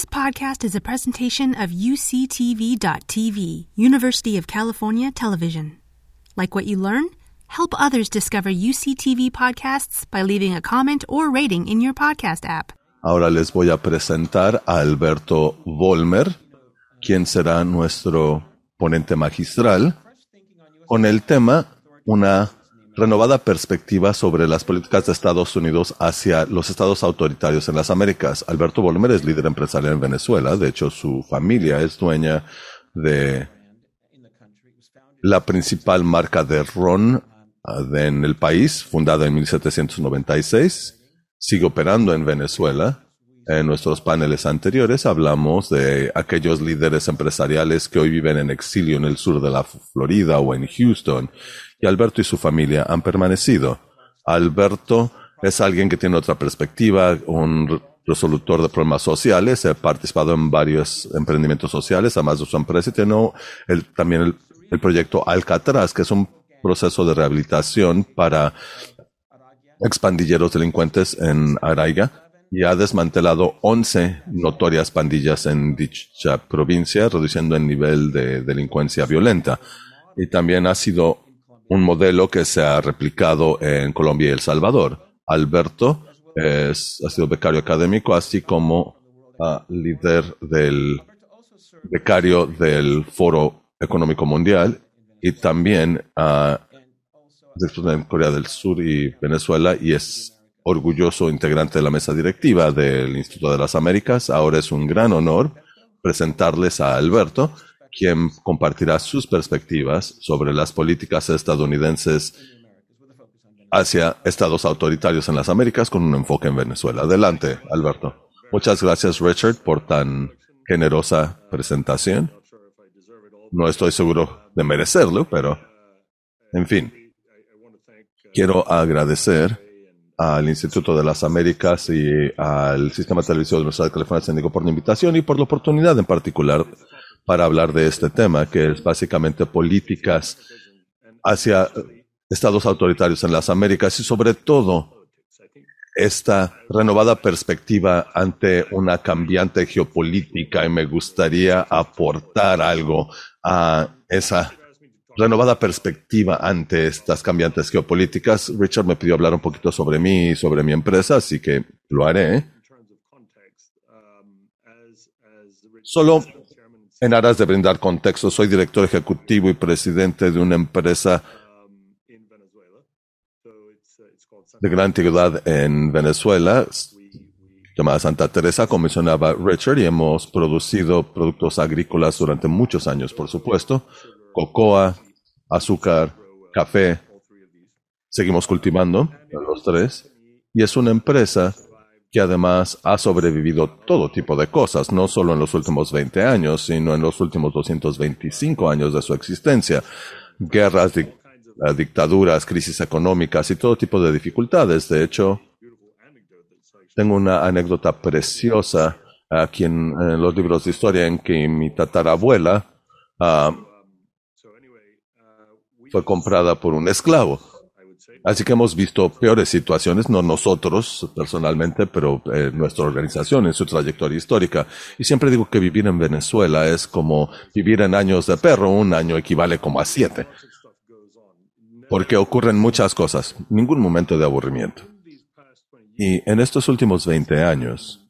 This podcast is a presentation of UCTV.tv, University of California Television. Like what you learn? Help others discover UCTV podcasts by leaving a comment or rating in your podcast app. Ahora les voy a presentar a Alberto Volmer, quien será nuestro ponente magistral, con el tema Una renovada perspectiva sobre las políticas de Estados Unidos hacia los estados autoritarios en las Américas. Alberto Volmer es líder empresarial en Venezuela. De hecho, su familia es dueña de la principal marca de ron uh, en el país, fundada en 1796. Sigue operando en Venezuela. En nuestros paneles anteriores hablamos de aquellos líderes empresariales que hoy viven en exilio en el sur de la Florida o en Houston y Alberto y su familia han permanecido. Alberto es alguien que tiene otra perspectiva, un resolutor de problemas sociales, ha participado en varios emprendimientos sociales, además de su empresa, y tiene también el, el proyecto Alcatraz, que es un proceso de rehabilitación para expandilleros delincuentes en Araiga y ha desmantelado 11 notorias pandillas en dicha provincia, reduciendo el nivel de delincuencia violenta. Y también ha sido un modelo que se ha replicado en Colombia y El Salvador. Alberto es, ha sido becario académico, así como uh, líder del becario del Foro Económico Mundial y también uh, en Corea del Sur y Venezuela y es orgulloso integrante de la mesa directiva del Instituto de las Américas. Ahora es un gran honor presentarles a Alberto quien compartirá sus perspectivas sobre las políticas estadounidenses hacia estados autoritarios en las Américas con un enfoque en Venezuela. Adelante, Alberto. Muchas gracias, Richard, por tan generosa presentación. No estoy seguro de merecerlo, pero, en fin, quiero agradecer al Instituto de las Américas y al Sistema Televisivo de la Universidad de California San por la invitación y por la oportunidad en particular para hablar de este tema, que es básicamente políticas hacia estados autoritarios en las Américas y sobre todo esta renovada perspectiva ante una cambiante geopolítica y me gustaría aportar algo a esa renovada perspectiva ante estas cambiantes geopolíticas. Richard me pidió hablar un poquito sobre mí y sobre mi empresa, así que lo haré. Solo en aras de brindar contexto, soy director ejecutivo y presidente de una empresa de gran antigüedad en Venezuela, llamada Santa Teresa, como mencionaba Richard, y hemos producido productos agrícolas durante muchos años, por supuesto, cocoa, azúcar, café. Seguimos cultivando los tres. Y es una empresa que además ha sobrevivido todo tipo de cosas, no solo en los últimos 20 años, sino en los últimos 225 años de su existencia. Guerras, dictaduras, crisis económicas y todo tipo de dificultades. De hecho, tengo una anécdota preciosa aquí en, los libros de historia en que mi tatarabuela uh, fue comprada por un esclavo. Así que hemos visto peores situaciones, no nosotros personalmente, pero eh, nuestra organización en su trayectoria histórica. Y siempre digo que vivir en Venezuela es como vivir en años de perro, un año equivale como a siete. Porque ocurren muchas cosas, ningún momento de aburrimiento. Y en estos últimos 20 años,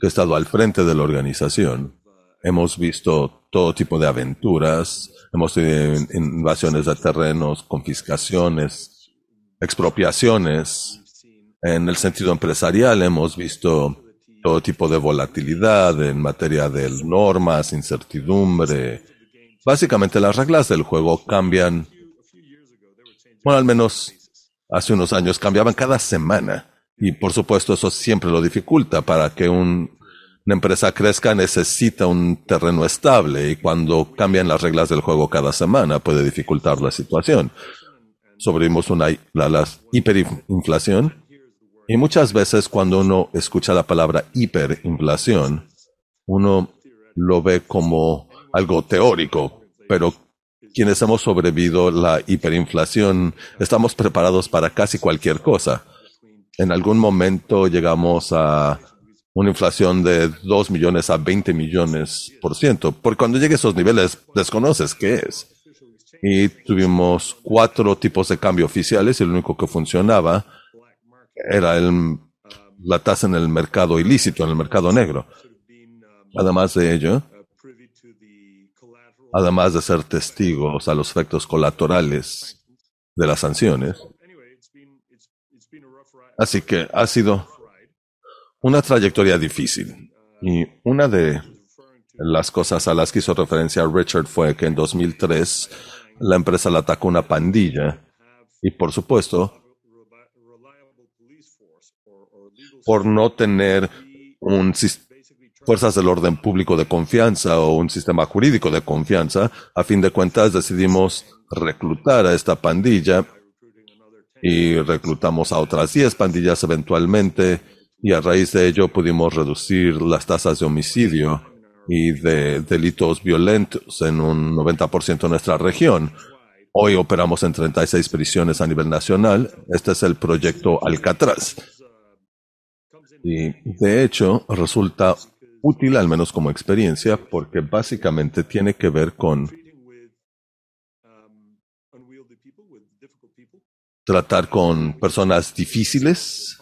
que he estado al frente de la organización, hemos visto todo tipo de aventuras, Hemos tenido invasiones de terrenos, confiscaciones, expropiaciones. En el sentido empresarial hemos visto todo tipo de volatilidad en materia de normas, incertidumbre. Básicamente las reglas del juego cambian, bueno, al menos hace unos años cambiaban cada semana. Y por supuesto eso siempre lo dificulta para que un una empresa crezca necesita un terreno estable y cuando cambian las reglas del juego cada semana puede dificultar la situación. Sobrevivimos una la, hiperinflación y muchas veces cuando uno escucha la palabra hiperinflación, uno lo ve como algo teórico, pero quienes hemos sobrevivido la hiperinflación estamos preparados para casi cualquier cosa. en algún momento llegamos a una inflación de 2 millones a 20 millones por ciento. Porque cuando llegue a esos niveles, desconoces qué es. Y tuvimos cuatro tipos de cambio oficiales y el único que funcionaba era el, la tasa en el mercado ilícito, en el mercado negro. Además de ello, además de ser testigos a los efectos colaterales de las sanciones. Así que ha sido una trayectoria difícil. Y una de las cosas a las que hizo referencia Richard fue que en 2003 la empresa le atacó una pandilla y por supuesto por no tener un fuerzas del orden público de confianza o un sistema jurídico de confianza, a fin de cuentas decidimos reclutar a esta pandilla y reclutamos a otras 10 pandillas eventualmente y a raíz de ello pudimos reducir las tasas de homicidio y de delitos violentos en un 90% en nuestra región. Hoy operamos en 36 prisiones a nivel nacional. Este es el proyecto Alcatraz. Y de hecho resulta útil, al menos como experiencia, porque básicamente tiene que ver con tratar con personas difíciles.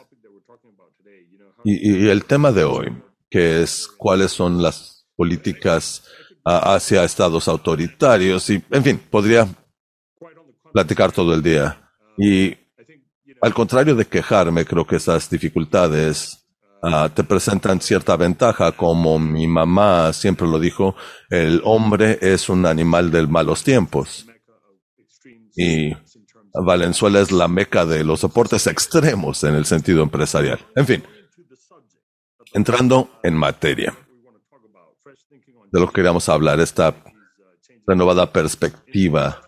Y, el tema de hoy, que es cuáles son las políticas hacia estados autoritarios, y en fin, podría platicar todo el día. Y al contrario de quejarme, creo que esas dificultades te presentan cierta ventaja, como mi mamá siempre lo dijo, el hombre es un animal de malos tiempos. Y Valenzuela es la meca de los soportes extremos en el sentido empresarial. En fin, entrando en materia de lo que queríamos hablar, esta renovada perspectiva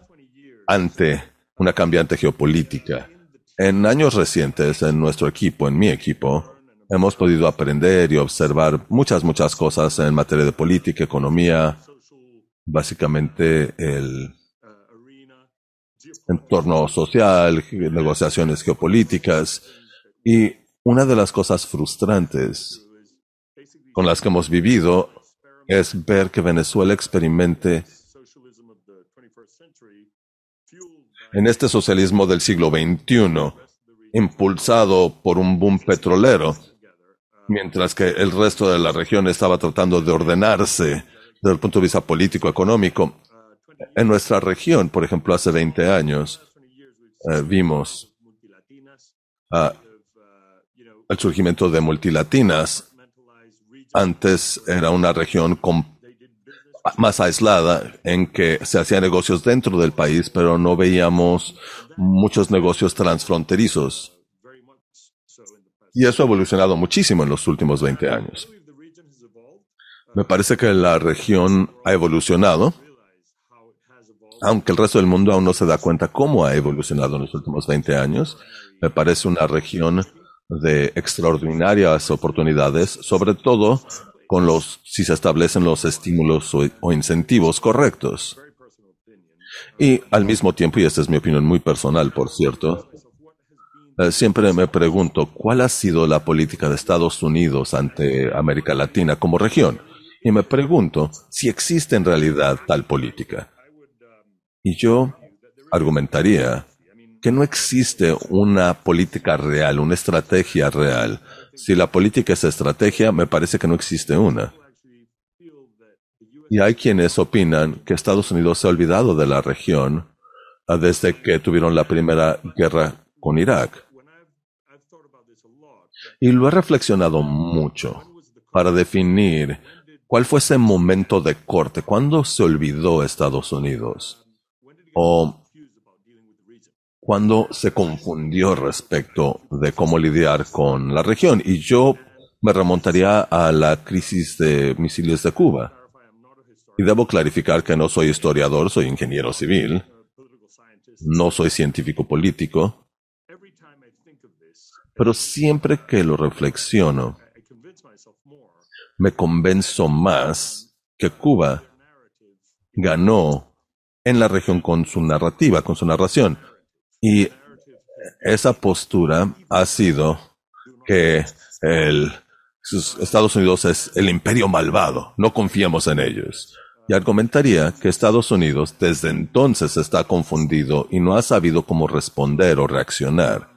ante una cambiante geopolítica. En años recientes, en nuestro equipo, en mi equipo, hemos podido aprender y observar muchas, muchas cosas en materia de política, economía, básicamente el entorno social, negociaciones geopolíticas. Y una de las cosas frustrantes con las que hemos vivido es ver que Venezuela experimente en este socialismo del siglo XXI, impulsado por un boom petrolero, mientras que el resto de la región estaba tratando de ordenarse desde el punto de vista político-económico en nuestra región, por ejemplo, hace 20 años, eh, vimos ah, el surgimiento de multilatinas. Antes era una región más aislada en que se hacían negocios dentro del país, pero no veíamos muchos negocios transfronterizos. Y eso ha evolucionado muchísimo en los últimos 20 años. Me parece que la región ha evolucionado aunque el resto del mundo aún no se da cuenta cómo ha evolucionado en los últimos 20 años, me parece una región de extraordinarias oportunidades, sobre todo con los, si se establecen los estímulos o, incentivos correctos. Y al mismo tiempo, y esta es mi opinión muy personal, por cierto, eh, siempre me pregunto cuál ha sido la política de Estados Unidos ante América Latina como región. Y me pregunto si existe en realidad tal política. Y yo argumentaría que no existe una política real, una estrategia real. Si la política es estrategia, me parece que no existe una. Y hay quienes opinan que Estados Unidos se ha olvidado de la región ah, desde que tuvieron la primera guerra con Irak. Y lo he reflexionado mucho para definir cuál fue ese momento de corte, cuándo se olvidó Estados Unidos o cuando se confundió respecto de cómo lidiar con la región. Y yo me remontaría a la crisis de misiles de Cuba. Y debo clarificar que no soy historiador, soy ingeniero civil. No soy científico político. Pero siempre que lo reflexiono, me convenzo más que Cuba ganó en la región con su narrativa, con su narración. Y esa postura ha sido que el, Estados Unidos es el imperio malvado, no confiemos en ellos. Y argumentaría que Estados Unidos desde entonces está confundido y no ha sabido cómo responder o reaccionar.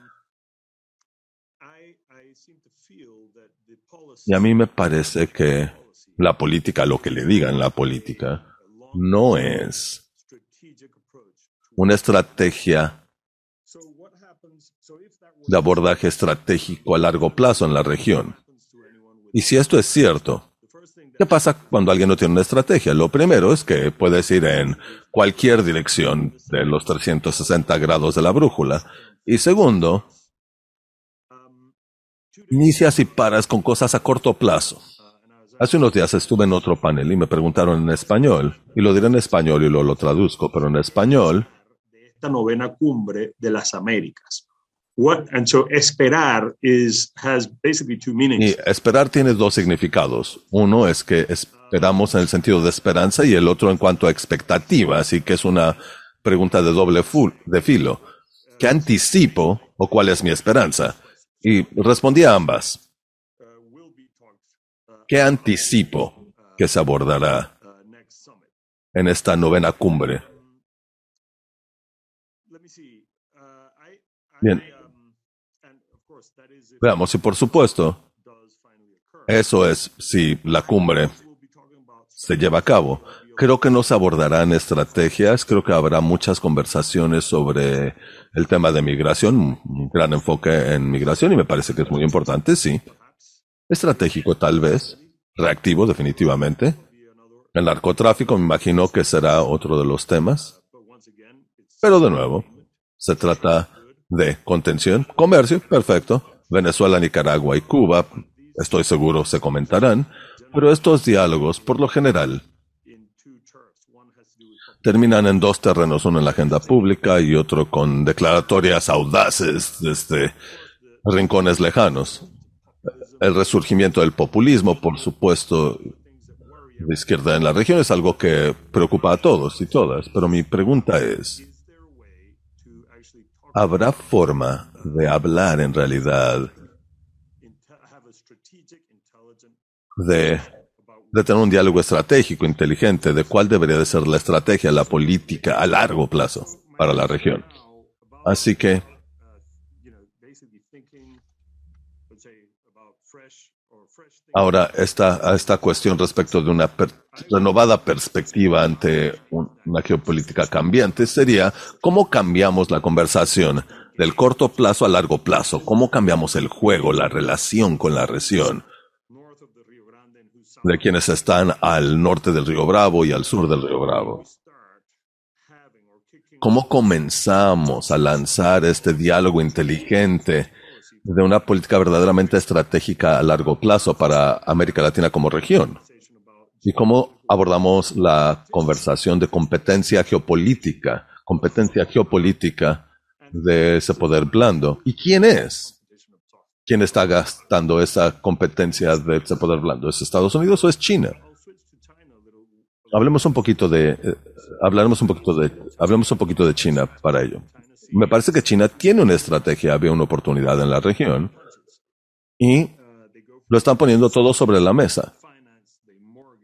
Y a mí me parece que la política, lo que le digan la política, no es una estrategia de abordaje estratégico a largo plazo en la región. Y si esto es cierto, ¿qué pasa cuando alguien no tiene una estrategia? Lo primero es que puedes ir en cualquier dirección de los 360 grados de la brújula. Y segundo, inicias y paras con cosas a corto plazo. Hace unos días estuve en otro panel y me preguntaron en español, y lo diré en español y lo, lo traduzco, pero en español. Esta novena cumbre de las Américas. What, and so esperar is, has basically two meanings. Y esperar tiene dos significados. Uno es que esperamos en el sentido de esperanza y el otro en cuanto a expectativa, así que es una pregunta de doble full, de filo. ¿Qué anticipo o cuál es mi esperanza? Y respondí a ambas. ¿Qué anticipo que se abordará en esta novena cumbre? Bien. Veamos, y por supuesto, eso es si la cumbre se lleva a cabo. Creo que no se abordarán estrategias, creo que habrá muchas conversaciones sobre el tema de migración, un gran enfoque en migración y me parece que es muy importante, sí. Estratégico tal vez, reactivo definitivamente. El narcotráfico me imagino que será otro de los temas. Pero de nuevo, se trata de contención, comercio, perfecto. Venezuela, Nicaragua y Cuba, estoy seguro se comentarán, pero estos diálogos, por lo general, terminan en dos terrenos, uno en la agenda pública y otro con declaratorias audaces desde rincones lejanos. El resurgimiento del populismo, por supuesto, de izquierda en la región es algo que preocupa a todos y todas, pero mi pregunta es, ¿habrá forma de hablar en realidad de tener un diálogo estratégico, inteligente, de cuál debería de ser la estrategia, la política a largo plazo para la región. Así que ahora esta, esta cuestión respecto de una renovada perspectiva ante una geopolítica cambiante sería cómo cambiamos la conversación del corto plazo a largo plazo, cómo cambiamos el juego, la relación con la región de quienes están al norte del río Bravo y al sur del río Bravo. ¿Cómo comenzamos a lanzar este diálogo inteligente de una política verdaderamente estratégica a largo plazo para América Latina como región? ¿Y cómo abordamos la conversación de competencia geopolítica, competencia geopolítica de ese poder blando? ¿Y quién es? ¿Quién está gastando esa competencia de ese poder blando? ¿Es Estados Unidos o es China? Hablemos un poquito de, eh, un poquito de, hablemos un poquito de China para ello. Me parece que China tiene una estrategia, había una oportunidad en la región y lo están poniendo todo sobre la mesa.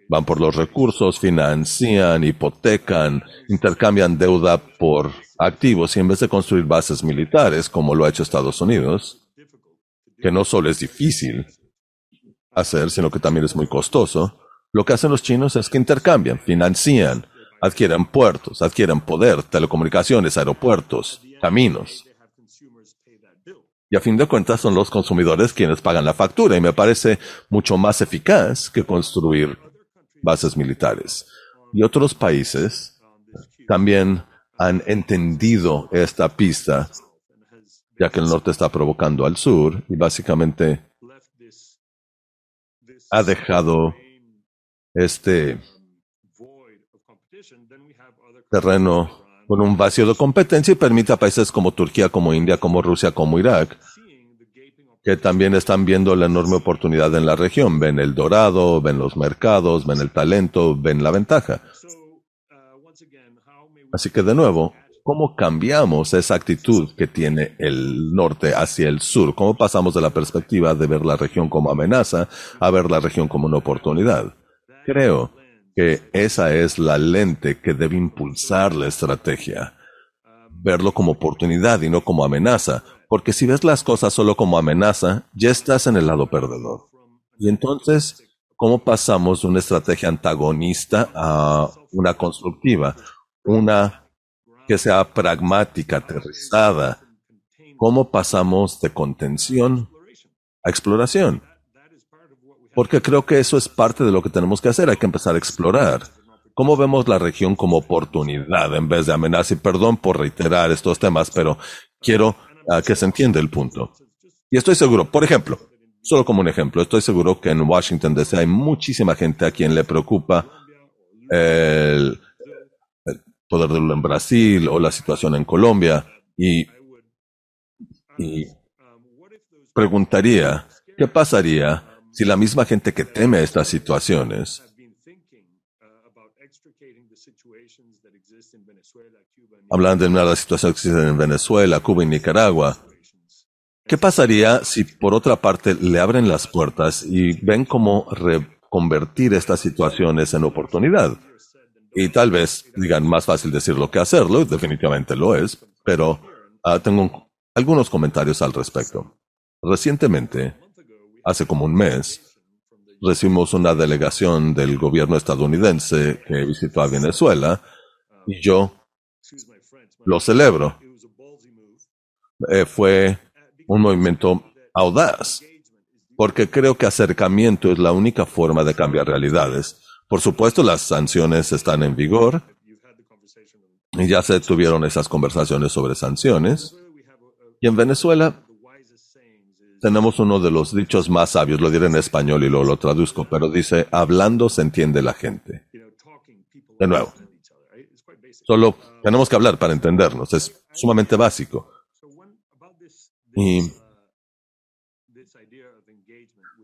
Van por los recursos, financian, hipotecan, intercambian deuda por activos y en vez de construir bases militares, como lo ha hecho Estados Unidos, que no solo es difícil hacer, sino que también es muy costoso, lo que hacen los chinos es que intercambian, financian, adquieren puertos, adquieren poder, telecomunicaciones, aeropuertos, caminos. Y a fin de cuentas son los consumidores quienes pagan la factura y me parece mucho más eficaz que construir bases militares. Y otros países también han entendido esta pista ya que el norte está provocando al sur y básicamente ha dejado este terreno con un vacío de competencia y permite a países como Turquía, como India, como Rusia, como Irak, que también están viendo la enorme oportunidad en la región. Ven el dorado, ven los mercados, ven el talento, ven la ventaja. Así que de nuevo, cómo cambiamos esa actitud que tiene el norte hacia el sur, cómo pasamos de la perspectiva de ver la región como amenaza a ver la región como una oportunidad. Creo que esa es la lente que debe impulsar la estrategia. Verlo como oportunidad y no como amenaza, porque si ves las cosas solo como amenaza, ya estás en el lado perdedor. Y entonces, ¿cómo pasamos de una estrategia antagonista a una constructiva? Una que sea pragmática, aterrizada. ¿Cómo pasamos de contención a exploración? Porque creo que eso es parte de lo que tenemos que hacer. Hay que empezar a explorar. ¿Cómo vemos la región como oportunidad en vez de amenaza? Y perdón por reiterar estos temas, pero quiero que se entienda el punto. Y estoy seguro, por ejemplo, solo como un ejemplo, estoy seguro que en Washington DC hay muchísima gente a quien le preocupa el, poder de en Brasil o la situación en Colombia y preguntaría, ¿qué pasaría si la misma gente que teme estas situaciones hablan de una situación que existe en Venezuela, Cuba y Nicaragua, ¿qué pasaría si por otra parte le abren las puertas y ven cómo reconvertir estas situaciones en oportunidad? Y tal vez digan más fácil decirlo que hacerlo, definitivamente lo es, pero uh, tengo algunos comentarios al respecto. Recientemente, hace como un mes, recibimos una delegación del gobierno estadounidense que visitó a Venezuela y yo lo celebro. Eh, fue un movimiento audaz, porque creo que acercamiento es la única forma de cambiar realidades. Por supuesto, las sanciones están en vigor y ya se tuvieron esas conversaciones sobre sanciones. Y en Venezuela tenemos uno de los dichos más sabios, lo diré en español y luego lo traduzco, pero dice, hablando se entiende la gente. De nuevo, solo tenemos que hablar para entendernos, es sumamente básico. Y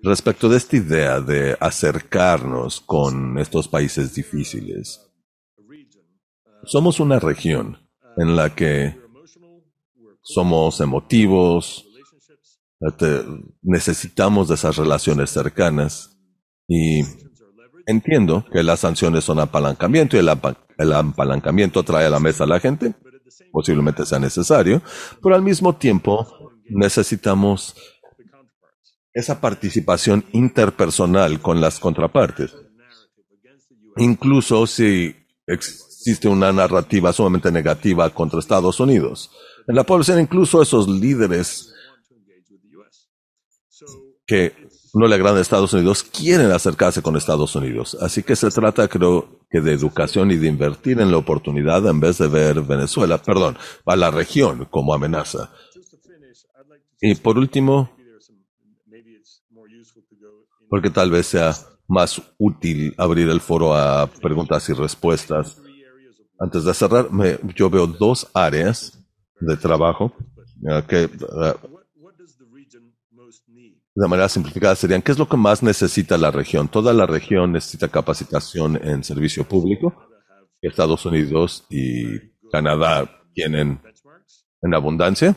respecto de esta idea de acercarnos con estos países difíciles, somos una región en la que somos emotivos, necesitamos de esas relaciones cercanas y entiendo que las sanciones son apalancamiento y el, el apalancamiento trae a la mesa a la gente, posiblemente sea necesario, pero al mismo tiempo necesitamos esa participación interpersonal con las contrapartes. Incluso si existe una narrativa sumamente negativa contra Estados Unidos. En la población, incluso esos líderes que no le agradan a Estados Unidos quieren acercarse con Estados Unidos. Así que se trata, creo, que de educación y de invertir en la oportunidad en vez de ver Venezuela, perdón, a la región como amenaza. Y por último, porque tal vez sea más útil abrir el foro a preguntas y respuestas. Antes de cerrar, yo veo dos áreas de trabajo eh, que eh, de manera simplificada serían, ¿qué es lo que más necesita la región? Toda la región necesita capacitación en servicio público. Estados Unidos y Canadá tienen en abundancia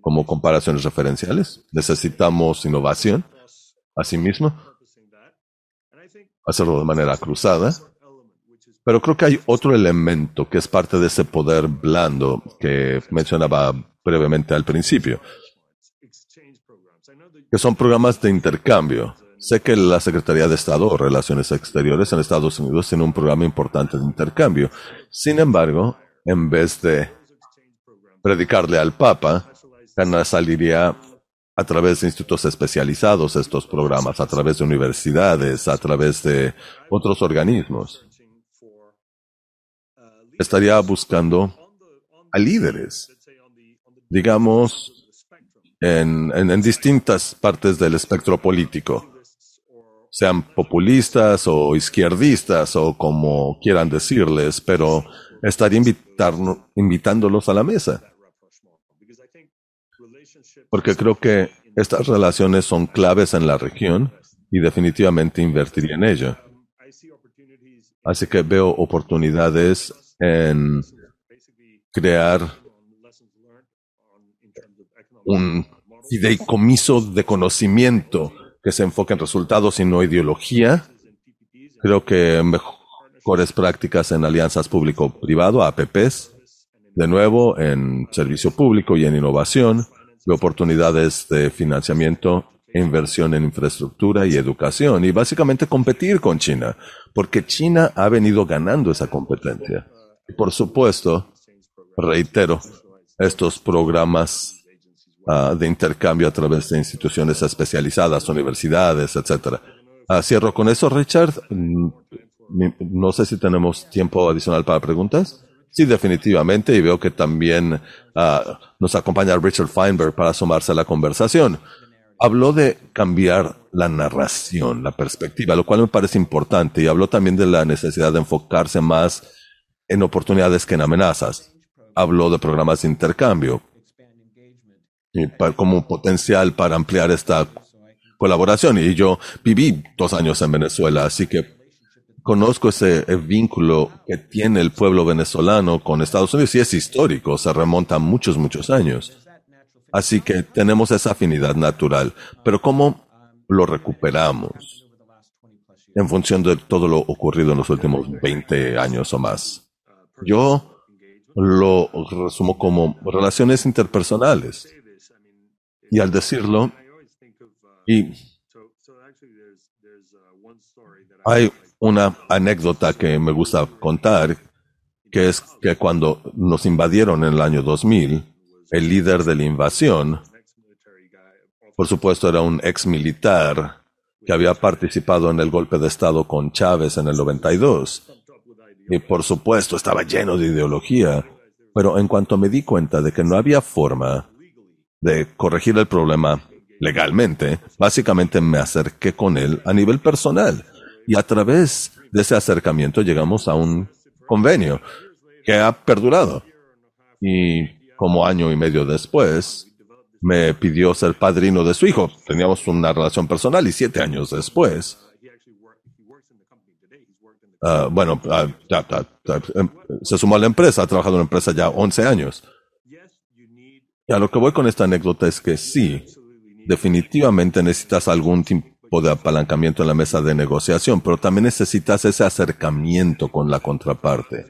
como comparaciones referenciales. Necesitamos innovación, asimismo, hacerlo de manera cruzada. Pero creo que hay otro elemento que es parte de ese poder blando que mencionaba brevemente al principio que son programas de intercambio. Sé que la Secretaría de Estado o Relaciones Exteriores en Estados Unidos tiene un programa importante de intercambio. Sin embargo, en vez de predicarle al Papa, saliría a través de institutos especializados estos programas, a través de universidades, a través de otros organismos. Estaría buscando a líderes, digamos, en, distintas partes del espectro político, sean populistas o izquierdistas o como quieran decirles, pero estaría invitándolos a la mesa. Porque creo que estas relaciones son claves en la región y definitivamente invertiría en ella. Así que veo oportunidades en crear un fideicomiso de conocimiento que se enfoque en resultados y no ideología. Creo que mejores prácticas en alianzas público-privado, APPs, de nuevo en servicio público y en innovación, y oportunidades de financiamiento e inversión en infraestructura y educación, y básicamente competir con China, porque China ha venido ganando esa competencia. Y por supuesto, reitero, estos programas uh, de intercambio a través de instituciones especializadas, universidades, etcétera. Uh, cierro con eso, Richard. Mm, no sé si tenemos tiempo adicional para preguntas. Sí, definitivamente, y veo que también uh, nos acompaña Richard Feinberg para sumarse a la conversación. Habló de cambiar la narración, la perspectiva, lo cual me parece importante, y habló también de la necesidad de enfocarse más en oportunidades que en amenazas. Habló de programas de intercambio, y como potencial para ampliar esta colaboración. Y yo viví dos años en Venezuela, así que conozco ese vínculo que tiene el pueblo venezolano con Estados Unidos y es histórico, se remonta a muchos, muchos años. Así que tenemos esa afinidad natural. Pero ¿cómo lo recuperamos? En función de todo lo ocurrido en los últimos 20 años o más. Yo lo resumo como relaciones interpersonales. Y al decirlo, y hay una anécdota que me gusta contar, que es que cuando nos invadieron en el año 2000, el líder de la invasión, por supuesto era un ex militar que había participado en el golpe de Estado con Chávez en el 92. Y por supuesto estaba lleno de ideología, pero en cuanto me di cuenta de que no había forma de corregir el problema legalmente, básicamente me acerqué con él a nivel personal. Y a través de ese acercamiento llegamos a un convenio que ha perdurado. Y como año y medio después, me pidió ser padrino de su hijo. Teníamos una relación personal y siete años después, uh, bueno, uh, se sumó a la empresa, ha trabajado en la empresa ya 11 años. Y a lo que voy con esta anécdota es que sí, definitivamente necesitas algún tipo de apalancamiento en la mesa de negociación, pero también necesitas ese acercamiento con la contraparte.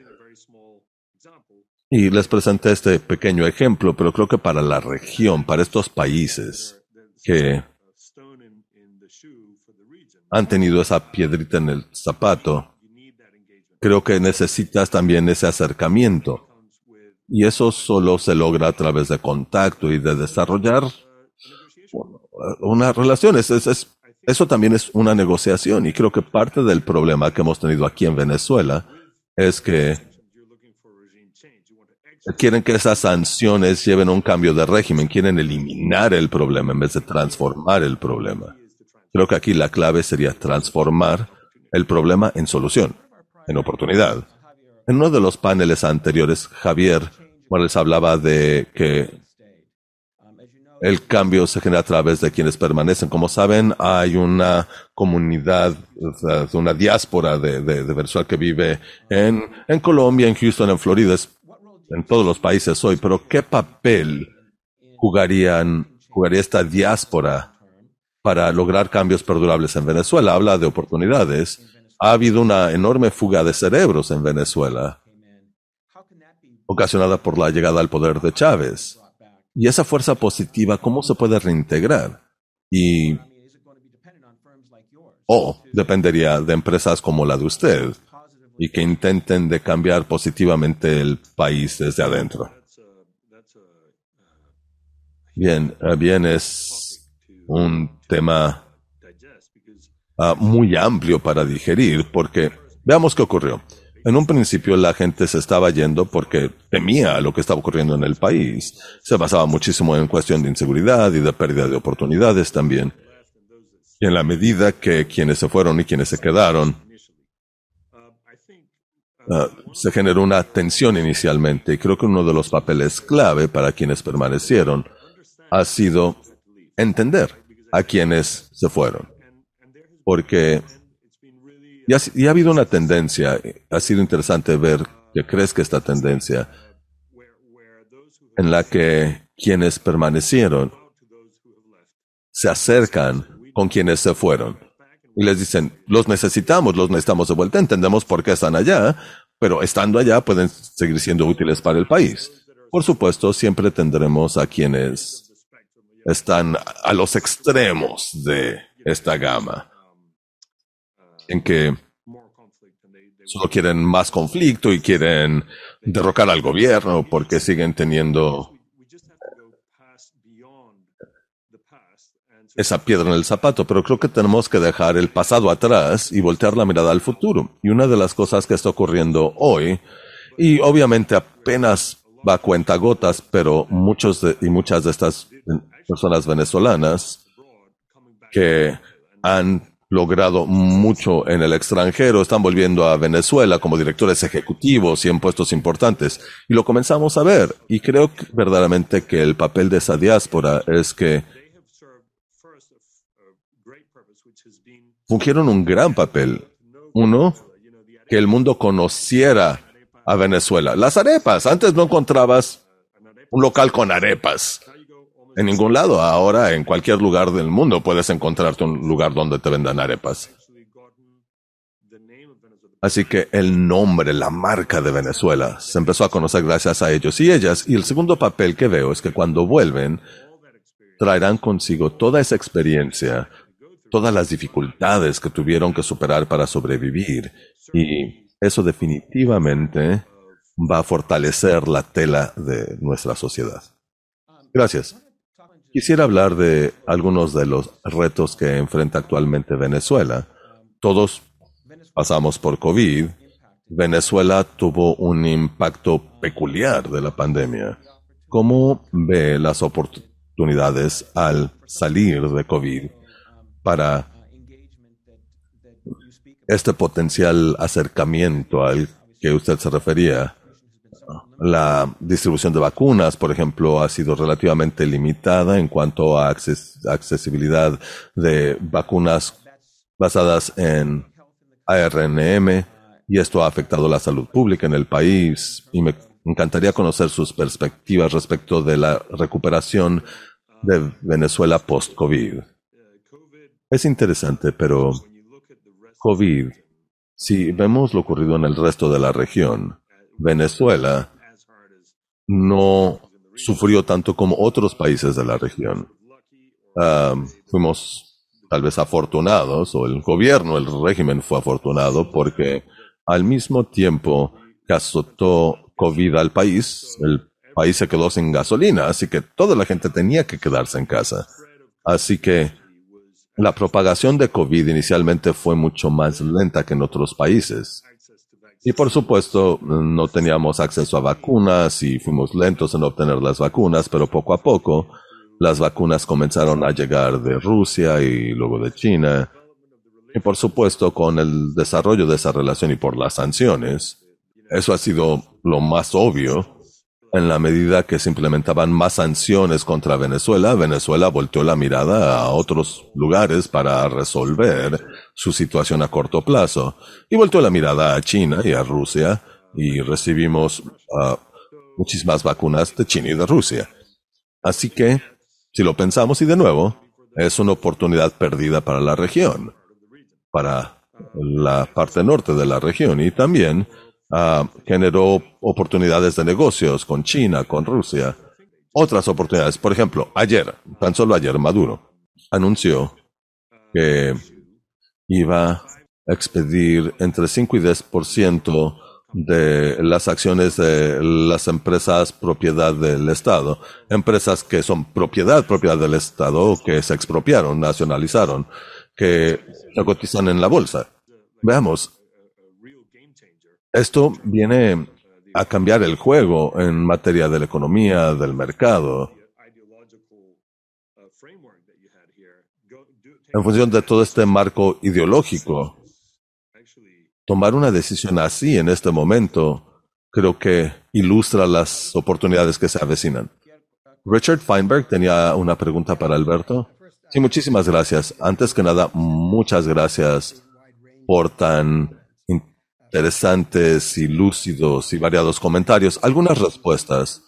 Y les presenté este pequeño ejemplo, pero creo que para la región, para estos países que han tenido esa piedrita en el zapato, creo que necesitas también ese acercamiento. Y eso solo se logra a través de contacto y de desarrollar una relación. eso también es una negociación. Y creo que parte del problema que hemos tenido aquí en Venezuela es que quieren que esas sanciones lleven a un cambio de régimen, quieren eliminar el problema en vez de transformar el problema. Creo que aquí la clave sería transformar el problema en solución, en oportunidad. En uno de los paneles anteriores, Javier Morales hablaba de que el cambio se genera a través de quienes permanecen. Como saben, hay una comunidad, una diáspora de, Venezuela que vive en, en Colombia, en Houston, en Florida, en todos los países hoy, pero ¿qué papel jugarían, jugaría esta diáspora para lograr cambios perdurables en Venezuela? Habla de oportunidades. Ha habido una enorme fuga de cerebros en Venezuela ocasionada por la llegada al poder de Chávez. Y esa fuerza positiva, ¿cómo se puede reintegrar? Y o dependería de empresas como la de usted y que intenten de cambiar positivamente el país desde adentro. Bien, eh, bien es un tema ah, muy amplio para digerir porque veamos qué ocurrió. En un principio la gente se estaba yendo porque temía lo que estaba ocurriendo en el país. Se basaba muchísimo en cuestión de inseguridad y de pérdida de oportunidades también. Y en la medida que quienes se fueron y quienes se quedaron, uh, se generó una tensión inicialmente. Y creo que uno de los papeles clave para quienes permanecieron ha sido entender a quienes se fueron. Porque y ha, habido una tendencia, ha sido interesante ver que crezca esta tendencia, en la que quienes permanecieron se acercan con quienes se fueron y les dicen, los necesitamos, los necesitamos de vuelta, entendemos por qué están allá, pero estando allá pueden seguir siendo útiles para el país. Por supuesto, siempre tendremos a quienes están a los extremos de esta gama, en que solo quieren más conflicto y quieren derrocar al gobierno porque siguen teniendo esa piedra en el zapato, pero creo que tenemos que dejar el pasado atrás y voltear la mirada al futuro. Y una de las cosas que está ocurriendo hoy, y obviamente apenas va a cuenta gotas, pero muchos y muchas de estas personas venezolanas que han logrado mucho en el extranjero, están volviendo a Venezuela como directores ejecutivos y en puestos importantes. Y lo comenzamos a ver. Y creo que verdaderamente que el papel de esa diáspora es que fungieron un gran papel. Uno, que el mundo conociera a Venezuela. Las arepas. Antes no encontrabas un local con arepas en ningún lado. Ahora en cualquier lugar del mundo puedes encontrarte un lugar donde te vendan arepas. Así que el nombre, la marca de Venezuela se empezó a conocer gracias a ellos y ellas. Y el segundo papel que veo es que cuando vuelven, traerán consigo toda esa experiencia, todas las dificultades que tuvieron que superar para sobrevivir. Y eso definitivamente va a fortalecer la tela de nuestra sociedad. Gracias. Quisiera hablar de algunos de los retos que enfrenta actualmente Venezuela. Todos pasamos por COVID. Venezuela tuvo un impacto peculiar de la pandemia. ¿Cómo ve las oportunidades al salir de COVID para este potencial acercamiento al que usted se refería? La distribución de vacunas, por ejemplo, ha sido relativamente limitada en cuanto a accesibilidad de vacunas basadas en ARNM y esto ha afectado la salud pública en el país y me encantaría conocer sus perspectivas respecto de la recuperación de Venezuela post-COVID. Es interesante, pero COVID, si vemos lo ocurrido en el resto de la región, Venezuela no sufrió tanto como otros países de la región. fuimos tal vez afortunados, o el gobierno, el régimen fue afortunado porque al mismo tiempo que azotó COVID al país, el país se quedó sin gasolina, así que toda la gente tenía que quedarse en casa. Así que la propagación de COVID inicialmente fue mucho más lenta que en otros países. Y por supuesto, no teníamos acceso a vacunas y fuimos lentos en obtener las vacunas, pero poco a poco las vacunas comenzaron a llegar de Rusia y luego de China. Y por supuesto, con el desarrollo de esa relación y por las sanciones, eso ha sido lo más obvio en la medida que se implementaban más sanciones contra Venezuela, Venezuela volteó la mirada a otros lugares para resolver su situación a corto plazo. Y volteó la mirada a China y a Rusia y recibimos uh, muchísimas vacunas de China y de Rusia. Así que, si lo pensamos y de nuevo, es una oportunidad perdida para la región, para la parte norte de la región y también Ah, generó oportunidades de negocios con China, con Rusia. Otras oportunidades. Por ejemplo, ayer, tan solo ayer, Maduro anunció que iba a expedir entre 5 y 10% de las acciones de las empresas propiedad del Estado. Empresas que son propiedad, propiedad del Estado, que se expropiaron, nacionalizaron, que se cotizan en la bolsa. Veamos, esto viene a cambiar el juego en materia de la economía, del mercado. En función de todo este marco ideológico, tomar una decisión así en este momento creo que ilustra las oportunidades que se avecinan. Richard Feinberg tenía una pregunta para Alberto. Sí, muchísimas gracias. Antes que nada, muchas gracias por tan interesantes y lúcidos y variados comentarios, algunas respuestas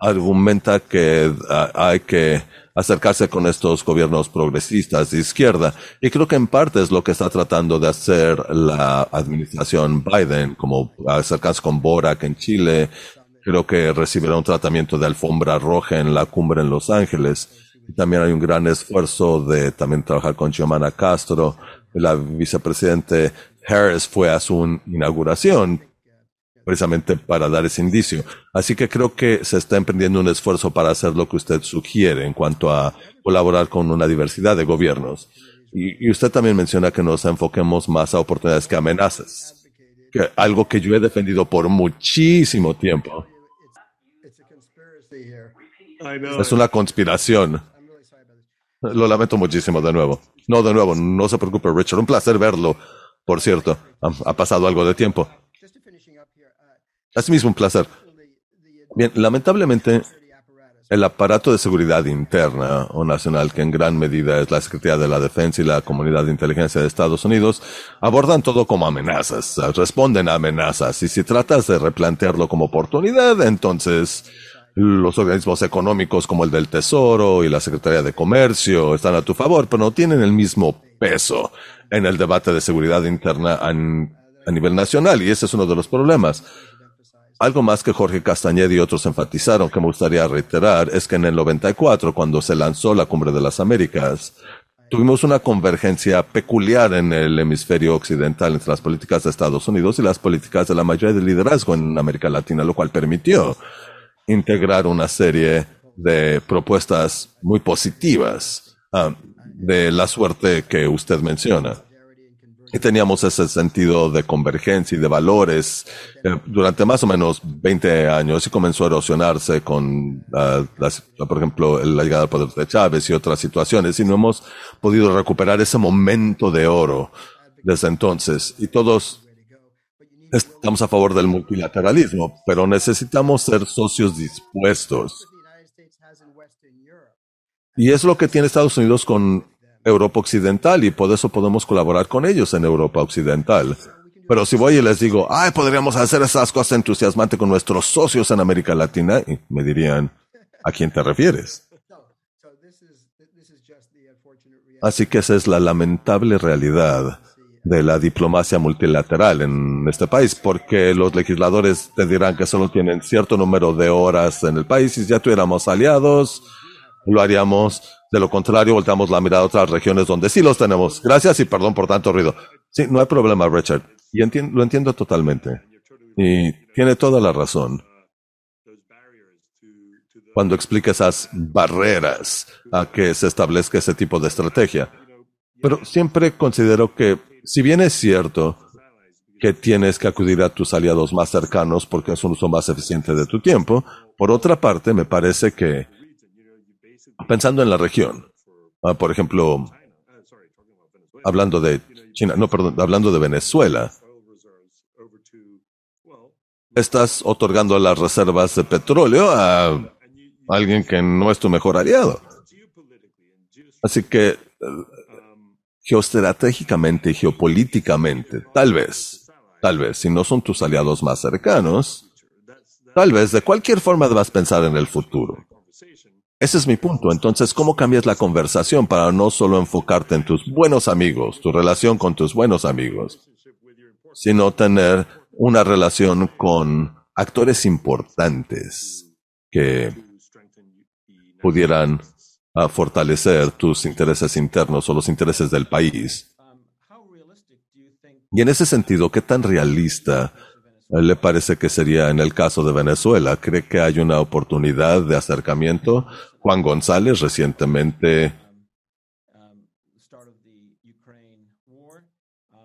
argumenta que ah, hay que acercarse con estos gobiernos progresistas de izquierda. Y creo que en parte es lo que está tratando de hacer la administración Biden, como acercarse con Boric en Chile. Creo que recibirá un tratamiento de alfombra roja en la cumbre en Los Ángeles. Y también hay un gran esfuerzo de también trabajar con Xiomara Castro. La vicepresidente Harris fue a su inauguración precisamente para dar ese indicio. Así que creo que se está emprendiendo un esfuerzo para hacer lo que usted sugiere en cuanto a colaborar con una diversidad de gobiernos. Y, usted también menciona que nos enfoquemos más a oportunidades que amenazas, que algo que yo he defendido por muchísimo tiempo. Es una conspiración. Lo lamento muchísimo de nuevo. No, de nuevo, no se preocupe, Richard. Un placer verlo. Por cierto, ha pasado algo de tiempo. Asimismo, un placer. Bien, lamentablemente, el aparato de seguridad interna o nacional, que en gran medida es la Secretaría de la Defensa y la Comunidad de Inteligencia de Estados Unidos, abordan todo como amenazas, responden a amenazas. Y si tratas de replantearlo como oportunidad, entonces los organismos económicos como el del Tesoro y la Secretaría de Comercio están a tu favor, pero no tienen el mismo peso en el debate de seguridad interna a, nivel nacional. Y ese es uno de los problemas. Algo más que Jorge Castañeda y otros enfatizaron que me gustaría reiterar es que en el 94, cuando se lanzó la Cumbre de las Américas, tuvimos una convergencia peculiar en el hemisferio occidental entre las políticas de Estados Unidos y las políticas de la mayoría del liderazgo en América Latina, lo cual permitió integrar una serie de propuestas muy positivas ah, de la suerte que usted menciona. Y teníamos ese sentido de convergencia y de valores eh, durante más o menos 20 años y comenzó a erosionarse con, ah, por ejemplo, la llegada al poder de Chávez y otras situaciones y no hemos podido recuperar ese momento de oro desde entonces. Y todos estamos a favor del multilateralismo, pero necesitamos ser socios dispuestos. Y es lo que tiene Estados Unidos con Europa Occidental y por eso podemos colaborar con ellos en Europa Occidental. Pero si voy y les digo, ay, podríamos hacer esas cosas entusiasmantes con nuestros socios en América Latina, y me dirían, ¿a quién te refieres? Así que esa es la lamentable realidad de la diplomacia multilateral en este país, porque los legisladores te dirán que solo tienen cierto número de horas en el país si ya tuviéramos aliados, lo haríamos de lo contrario, volteamos la mirada a otras regiones donde sí los tenemos. Gracias y perdón por tanto ruido. Sí, no hay problema, Richard. Y lo entiendo totalmente. Y tiene toda la razón. Cuando explica esas barreras a que se establezca ese tipo de estrategia. Pero siempre considero que, si bien es cierto que tienes que acudir a tus aliados más cercanos porque es un uso más eficiente de tu tiempo, por otra parte, me parece que pensando en la región, ah, por ejemplo, hablando de China, no, perdón, hablando de Venezuela, estás otorgando las reservas de petróleo a alguien que no es tu mejor aliado. Así que geoestratégicamente y geopolíticamente, tal vez, tal vez, si no son tus aliados más cercanos, tal vez de cualquier forma debas pensar en el futuro. Ese es mi punto. Entonces, ¿cómo cambias la conversación para no solo enfocarte en tus buenos amigos, tu relación con tus buenos amigos, sino tener una relación con actores importantes que pudieran ah, fortalecer tus intereses internos o los intereses del país? Y en ese sentido, ¿qué tan realista le parece que sería en el caso de Venezuela? ¿Cree que hay una oportunidad de acercamiento? Juan González recientemente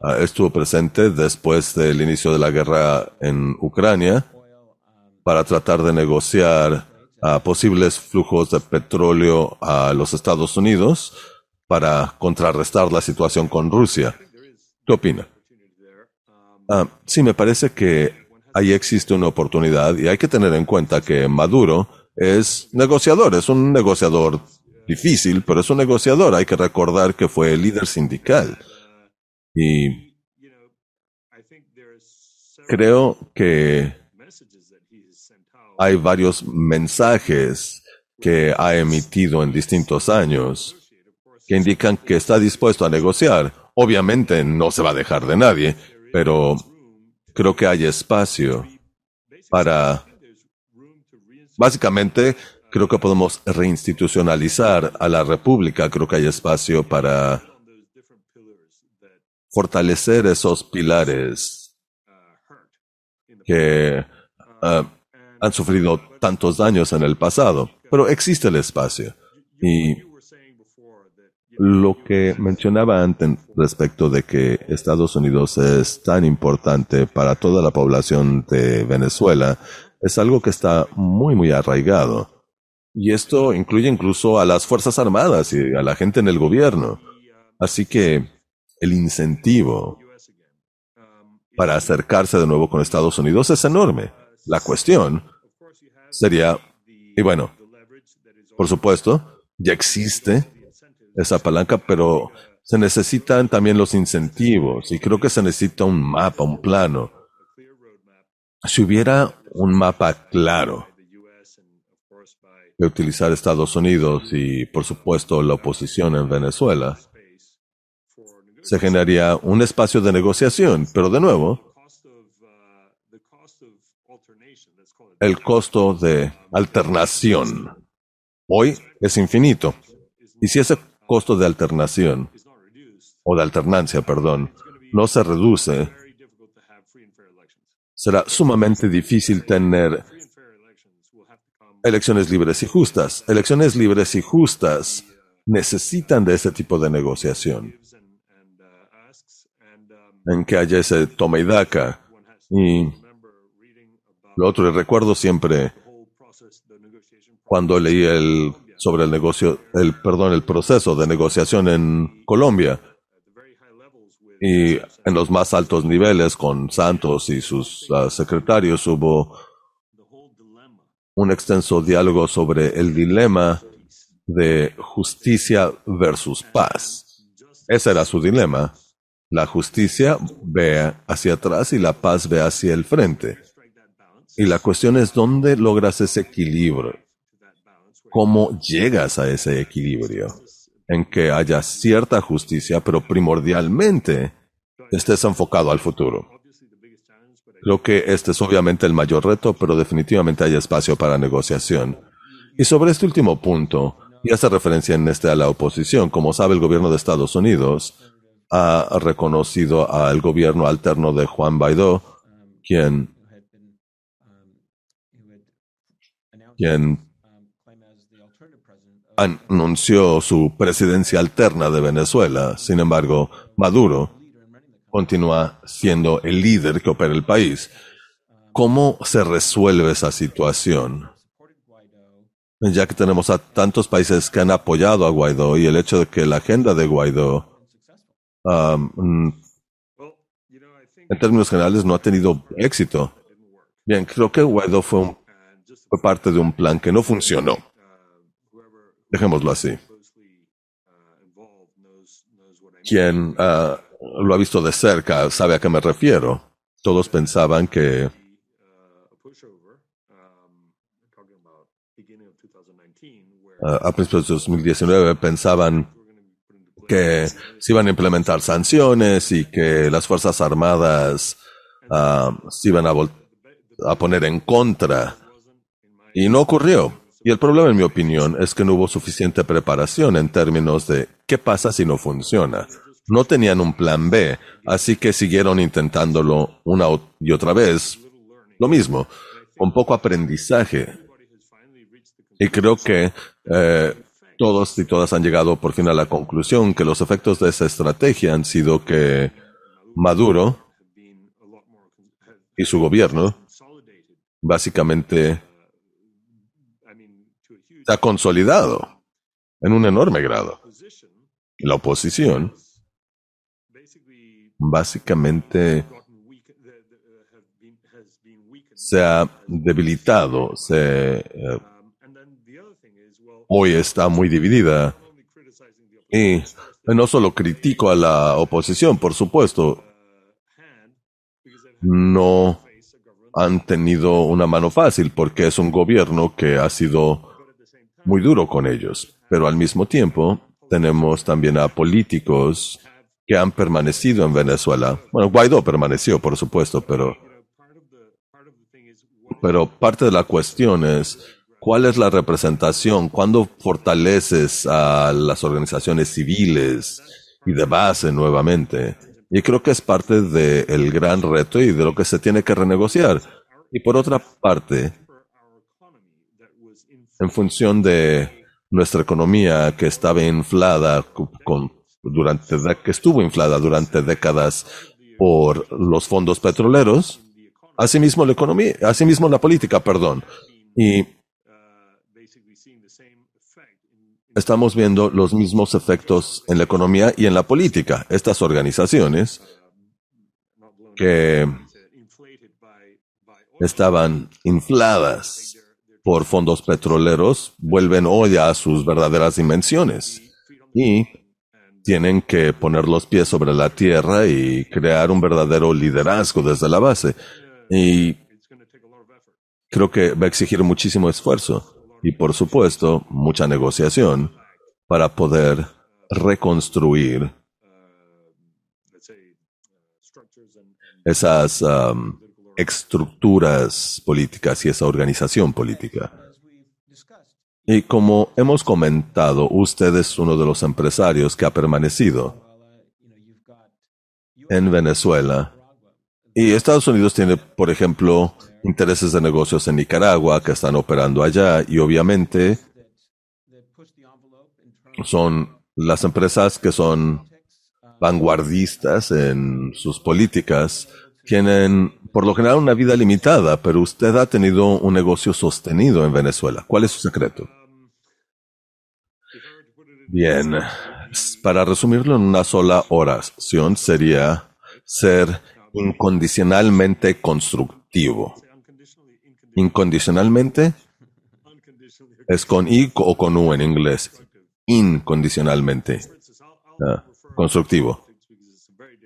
ah, estuvo presente después del inicio de la guerra en Ucrania para tratar de negociar posibles flujos de petróleo a los Estados Unidos para contrarrestar la situación con Rusia. ¿Qué opina? Ah, sí, me parece que ahí existe una oportunidad y hay que tener en cuenta que Maduro es negociador, es un negociador difícil, pero es un negociador. Hay que recordar que fue líder sindical. Y creo que hay varios mensajes que ha emitido en distintos años que indican que está dispuesto a negociar. Obviamente no se va a dejar de nadie, pero creo que hay espacio para... Básicamente, creo que podemos reinstitucionalizar a la República. Creo que hay espacio para fortalecer esos pilares que ah, han sufrido tantos daños en el pasado. Pero existe el espacio. Y lo que mencionaba antes respecto de que Estados Unidos es tan importante para toda la población de Venezuela es algo que está muy, muy arraigado. Y esto incluye incluso a las Fuerzas Armadas y a la gente en el gobierno. Así que el incentivo para acercarse de nuevo con Estados Unidos es enorme. La cuestión sería, y bueno, por supuesto, ya existe esa palanca, pero se necesitan también los incentivos y creo que se necesita un mapa, un plano. Si hubiera un mapa claro de utilizar Estados Unidos y, por supuesto, la oposición en Venezuela, se generaría un espacio de negociación, pero de nuevo, el costo de alternación hoy es infinito. Y si ese costo de alternación, o de alternancia, perdón, no se reduce, será sumamente difícil tener elecciones libres y justas. Elecciones libres y justas necesitan de ese tipo de negociación, en que haya ese toma y daca. Y lo otro, recuerdo siempre cuando leí el sobre el negocio, el perdón, el proceso de negociación en Colombia y en los más altos niveles con Santos y sus ah, secretarios hubo un extenso diálogo sobre el dilema de justicia versus paz. Ese era su dilema. La justicia ve hacia atrás y la paz ve hacia el frente. Y la cuestión es dónde logras ese equilibrio. ¿Cómo llegas a ese equilibrio? En que haya cierta justicia, pero primordialmente estés enfocado al futuro. Creo que este es obviamente el mayor reto, pero definitivamente hay espacio para negociación. Y sobre este último punto, y hace referencia en este a la oposición, como sabe el gobierno de Estados Unidos ha reconocido al gobierno alterno de Juan Baidó, quien, quien anunció su presidencia alterna de Venezuela. Sin embargo, Maduro continúa siendo el líder que opera el país. ¿Cómo se resuelve esa situación? Ya que tenemos a tantos países que han apoyado a Guaidó y el hecho de que la agenda de Guaidó, um, en términos generales, no ha tenido éxito. Bien, creo que Guaidó fue, fue parte de un plan que no funcionó. Dejémoslo así. Quien uh, lo ha visto de cerca, sabe a qué me refiero. Todos pensaban que a principios de 2019 pensaban que se iban a implementar sanciones y que las Fuerzas Armadas ah, se iban a, a poner en contra. Y no ocurrió. Y el problema, en mi opinión, es que no hubo suficiente preparación en términos de qué pasa si no funciona. No tenían un plan B, así que siguieron intentándolo una y otra vez. Lo mismo, con poco aprendizaje. Y creo que eh, todos y todas han llegado por fin a la conclusión que los efectos de esa estrategia han sido que Maduro y su gobierno básicamente ha consolidado en un enorme grado. La oposición básicamente se ha debilitado, se, eh, hoy está muy dividida. Y no solo critico a la oposición, por supuesto, no han tenido una mano fácil porque es un gobierno que ha sido muy duro con ellos. Pero al mismo tiempo tenemos también a políticos que han permanecido en Venezuela. Bueno, Guaidó permaneció, por supuesto, pero, pero parte de la cuestión es cuál es la representación, cuándo fortaleces a las organizaciones civiles y de base nuevamente. Y creo que es parte del gran reto y de lo que se tiene que renegociar. Y por otra parte, en función de nuestra economía que estaba inflada con, durante que estuvo inflada durante décadas por los fondos petroleros, asimismo la economía, asimismo la política, perdón. Y estamos viendo los mismos efectos en la economía y en la política. Estas organizaciones que estaban infladas por fondos petroleros vuelven hoy a sus verdaderas dimensiones y tienen que poner los pies sobre la tierra y crear un verdadero liderazgo desde la base. Y creo que va a exigir muchísimo esfuerzo y por supuesto mucha negociación para poder reconstruir esas um, estructuras políticas y esa organización política. Y como hemos comentado, usted es uno de los empresarios que ha permanecido en Venezuela. Y Estados Unidos tiene, por ejemplo, intereses de negocios en Nicaragua que están operando allá y obviamente son las empresas que son vanguardistas en sus políticas tienen por lo general una vida limitada, pero usted ha tenido un negocio sostenido en Venezuela. ¿Cuál es su secreto? Bien, para resumirlo en una sola oración sería ser incondicionalmente constructivo. Incondicionalmente es con I o con U en inglés. Incondicionalmente. Ah, constructivo.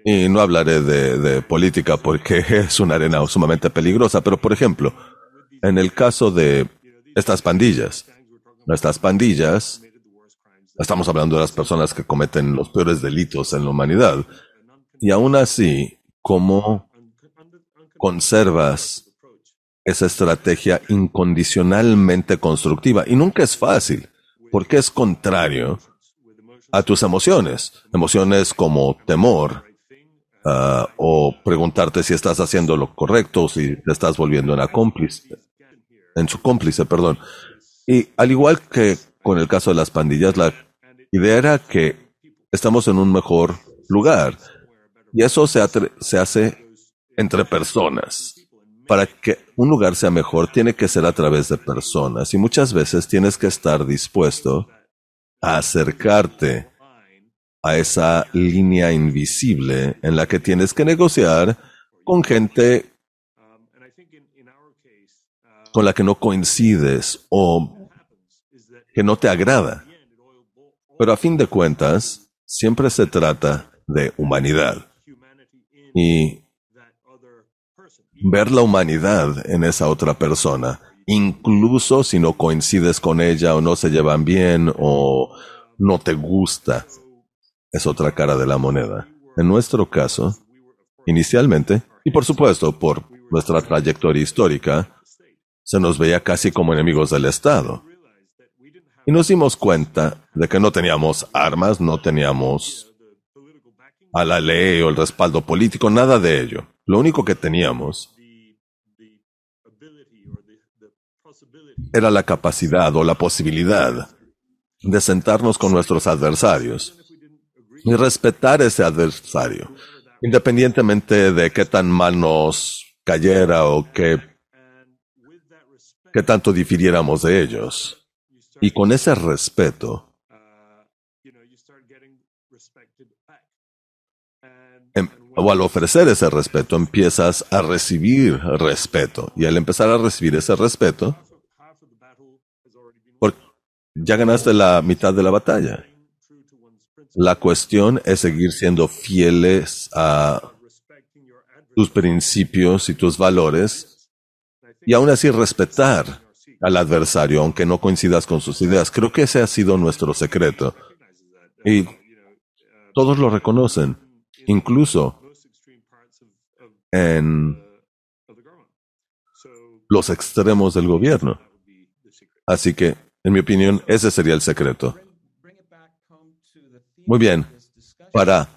Y no hablaré de, política porque es una arena sumamente peligrosa, pero por ejemplo, en el caso de estas pandillas, estas pandillas, estamos hablando de las personas que cometen los peores delitos en la humanidad, y aún así, ¿cómo conservas esa estrategia incondicionalmente constructiva. Y nunca es fácil, porque es contrario a tus emociones. Emociones como temor ah, o preguntarte si estás haciendo lo correcto si te estás volviendo en, cómplice, en su cómplice. Perdón. Y al igual que con el caso de las pandillas, la idea era que estamos en un mejor lugar. Y eso se, se hace entre personas para que un lugar sea mejor tiene que ser a través de personas y muchas veces tienes que estar dispuesto a acercarte a esa línea invisible en la que tienes que negociar con gente con la que no coincides o que no te agrada. Pero a fin de cuentas, siempre se trata de humanidad. Y ver la humanidad en esa otra persona, incluso si no coincides con ella o no se llevan bien o no te gusta. Es otra cara de la moneda. En nuestro caso, inicialmente, y por supuesto por nuestra trayectoria histórica, se nos veía casi como enemigos del Estado. Y nos dimos cuenta de que no teníamos armas, no teníamos a la ley o el respaldo político, nada de ello. Lo único que teníamos era la capacidad o la posibilidad de sentarnos con nuestros adversarios y respetar ese adversario, independientemente de qué tan mal nos cayera o qué, qué tanto difiriéramos de ellos. Y con ese respeto, o al ofrecer ese respeto empiezas a recibir respeto. Y al empezar a recibir ese respeto, ya ganaste la mitad de la batalla. La cuestión es seguir siendo fieles a tus principios y tus valores y aún así respetar al adversario, aunque no coincidas con sus ideas. Creo que ese ha sido nuestro secreto. Y todos lo reconocen, incluso en los extremos del gobierno. Así que, en mi opinión, ese sería el secreto. Muy bien, para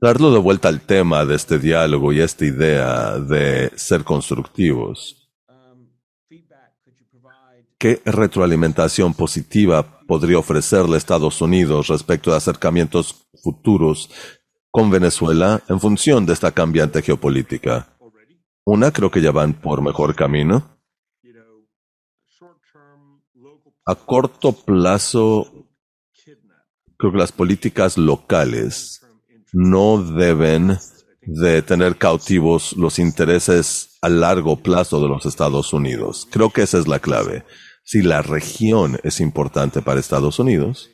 darlo de vuelta al tema de este diálogo y esta idea de ser constructivos, ¿qué retroalimentación positiva podría ofrecerle Estados Unidos respecto de acercamientos futuros con Venezuela en función de esta cambiante geopolítica? Una, creo que ya van por mejor camino. A corto plazo, creo que las políticas locales no deben de tener cautivos los intereses a largo plazo de los Estados Unidos. Creo que esa es la clave. Si la región es importante para Estados Unidos,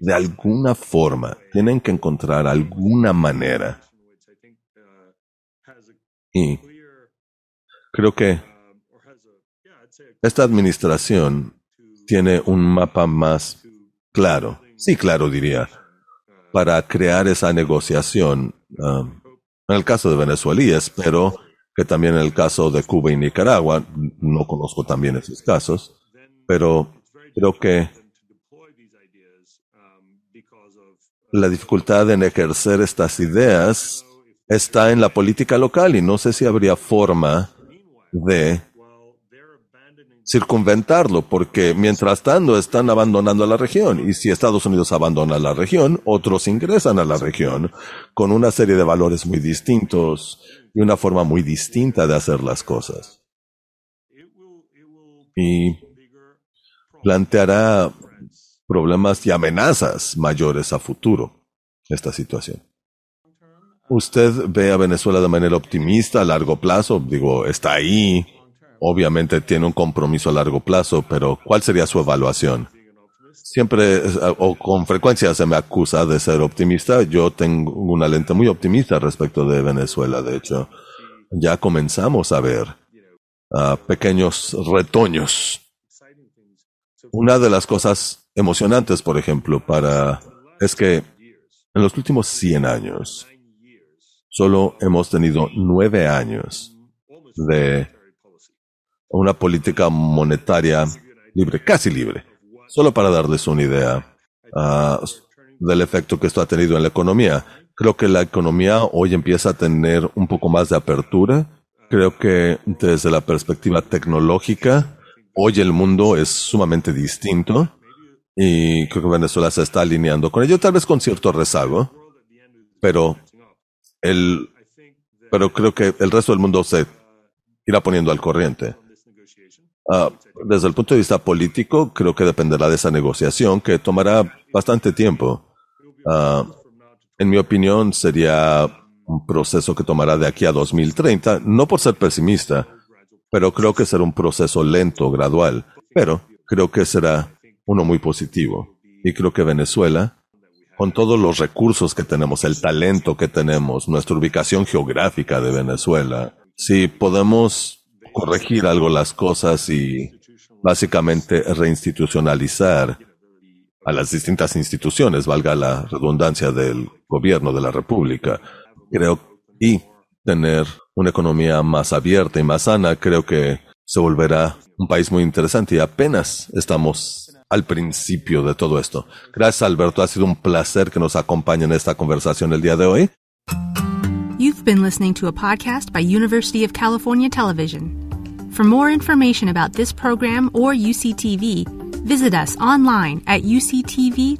de alguna forma tienen que encontrar alguna manera. Y creo que esta administración tiene un mapa más claro, sí claro diría, para crear esa negociación. Um, en el caso de Venezuela, espero que también en el caso de Cuba y Nicaragua, no conozco también esos casos, pero creo que la dificultad en ejercer estas ideas está en la política local y no sé si habría forma de circunventarlo, porque mientras tanto están abandonando la región. Y si Estados Unidos abandona la región, otros ingresan a la región con una serie de valores muy distintos y una forma muy distinta de hacer las cosas. Y planteará problemas y amenazas mayores a futuro esta situación. ¿Usted ve a Venezuela de manera optimista a largo plazo? Digo, está ahí, obviamente tiene un compromiso a largo plazo, pero ¿cuál sería su evaluación? Siempre o con frecuencia se me acusa de ser optimista. Yo tengo una lente muy optimista respecto de Venezuela. De hecho, ya comenzamos a ver uh, pequeños retoños. Una de las cosas emocionantes, por ejemplo, para es que en los últimos 100 años solo hemos tenido nueve años de una política monetaria libre, casi libre. Solo para darles una idea uh, del efecto que esto ha tenido en la economía. Creo que la economía hoy empieza a tener un poco más de apertura. Creo que desde la perspectiva tecnológica, hoy el mundo es sumamente distinto y creo que Venezuela se está alineando con ello, tal vez con cierto rezago, pero el, pero creo que el resto del mundo se irá poniendo al corriente. Uh, desde el punto de vista político, creo que dependerá de esa negociación que tomará bastante tiempo. Uh, en mi opinión, sería un proceso que tomará de aquí a 2030, no por ser pesimista, pero creo que será un proceso lento, gradual, pero creo que será uno muy positivo. Y creo que Venezuela, con todos los recursos que tenemos, el talento que tenemos, nuestra ubicación geográfica de Venezuela, si podemos corregir algo las cosas y básicamente reinstitucionalizar a las distintas instituciones, valga la redundancia del gobierno de la República. Creo, y tener una economía más abierta y más sana, creo que se volverá un país muy interesante y apenas estamos al principio de todo esto. Gracias Alberto, ha sido un placer que nos acompañe en esta conversación el día de hoy. You've been listening to a podcast by University of California Television. For more information about this program or UCTV, visit us online at uctv.tv